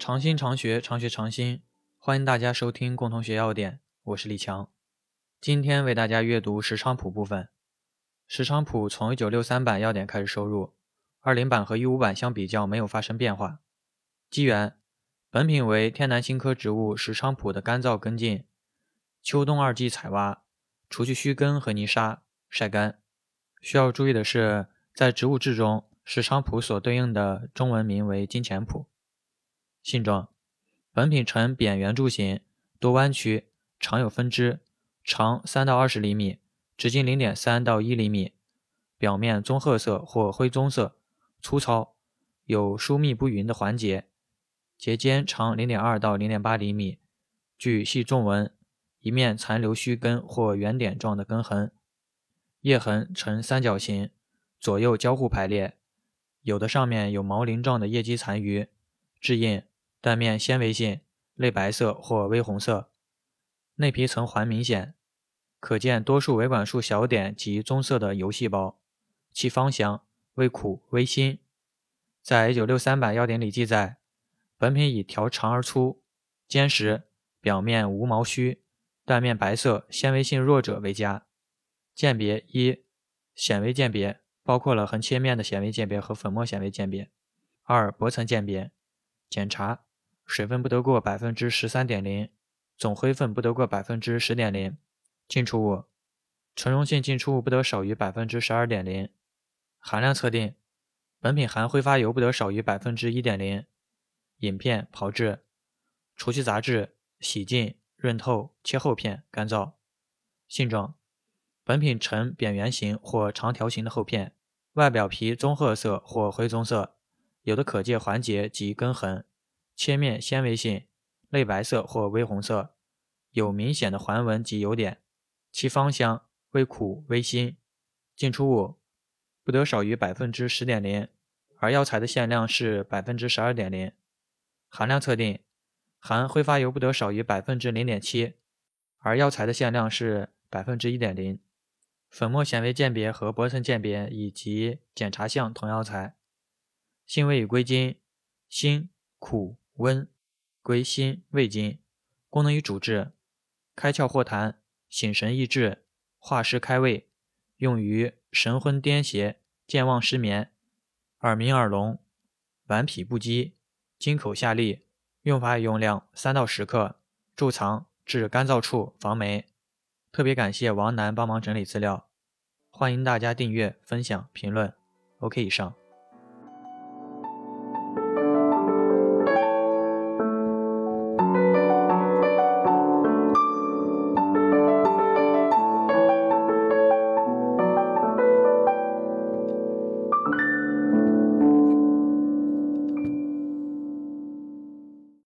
常新常学，常学常新，欢迎大家收听共同学要点，我是李强。今天为大家阅读时昌谱部分。时昌谱从1963版要点开始收入，20版和15版相比较没有发生变化。机缘：本品为天南星科植物时昌谱的干燥根茎，秋冬二季采挖，除去须根和泥沙，晒干。需要注意的是，在植物志中，时昌谱所对应的中文名为金钱谱。性状：本品呈扁圆柱形，多弯曲，常有分支。长三到二十厘米，直径零点三到一厘米，表面棕褐色或灰棕色，粗糙，有疏密不匀的环节，节间长零点二到零点八厘米，具细纵纹，一面残留须根或圆点状的根痕，叶痕呈三角形，左右交互排列，有的上面有毛鳞状的叶基残余，质硬，断面纤维性，类白色或微红色。内皮层环明显，可见多数维管束小点及棕色的油细胞，其芳香，味苦微辛。在一九六三版药典里记载，本品以条长而粗、坚实、表面无毛须、断面白色、纤维性弱者为佳。鉴别一，显微鉴别包括了横切面的显微鉴别和粉末显微鉴别。二，薄层鉴别检查，水分不得过百分之十三点零。总灰分不得过百分之十点零，进出物纯溶性进出物不得少于百分之十二点零，含量测定本品含挥发油不得少于百分之一点零，饮片炮制，除去杂质，洗净，润透，切厚片，干燥。性状本品呈扁圆形或长条形的厚片，外表皮棕褐色或灰棕色，有的可见环节及根痕，切面纤维性。类白色或微红色，有明显的环纹及油点，其芳香，微苦微辛。进出物不得少于百分之十点零，而药材的限量是百分之十二点零。含量测定含挥发油不得少于百分之零点七，而药材的限量是百分之一点零。粉末显微鉴别和薄层鉴别以及检查项同药材。性味与归经：辛、苦、温。归心胃经，功能与主治：开窍豁痰、醒神益智、化湿开胃，用于神昏癫痫、健忘失眠、耳鸣耳聋、顽皮不羁、金口下痢。用法与用量：三到十克，贮藏至干燥处，防霉。特别感谢王楠帮忙整理资料，欢迎大家订阅、分享、评论。OK，以上。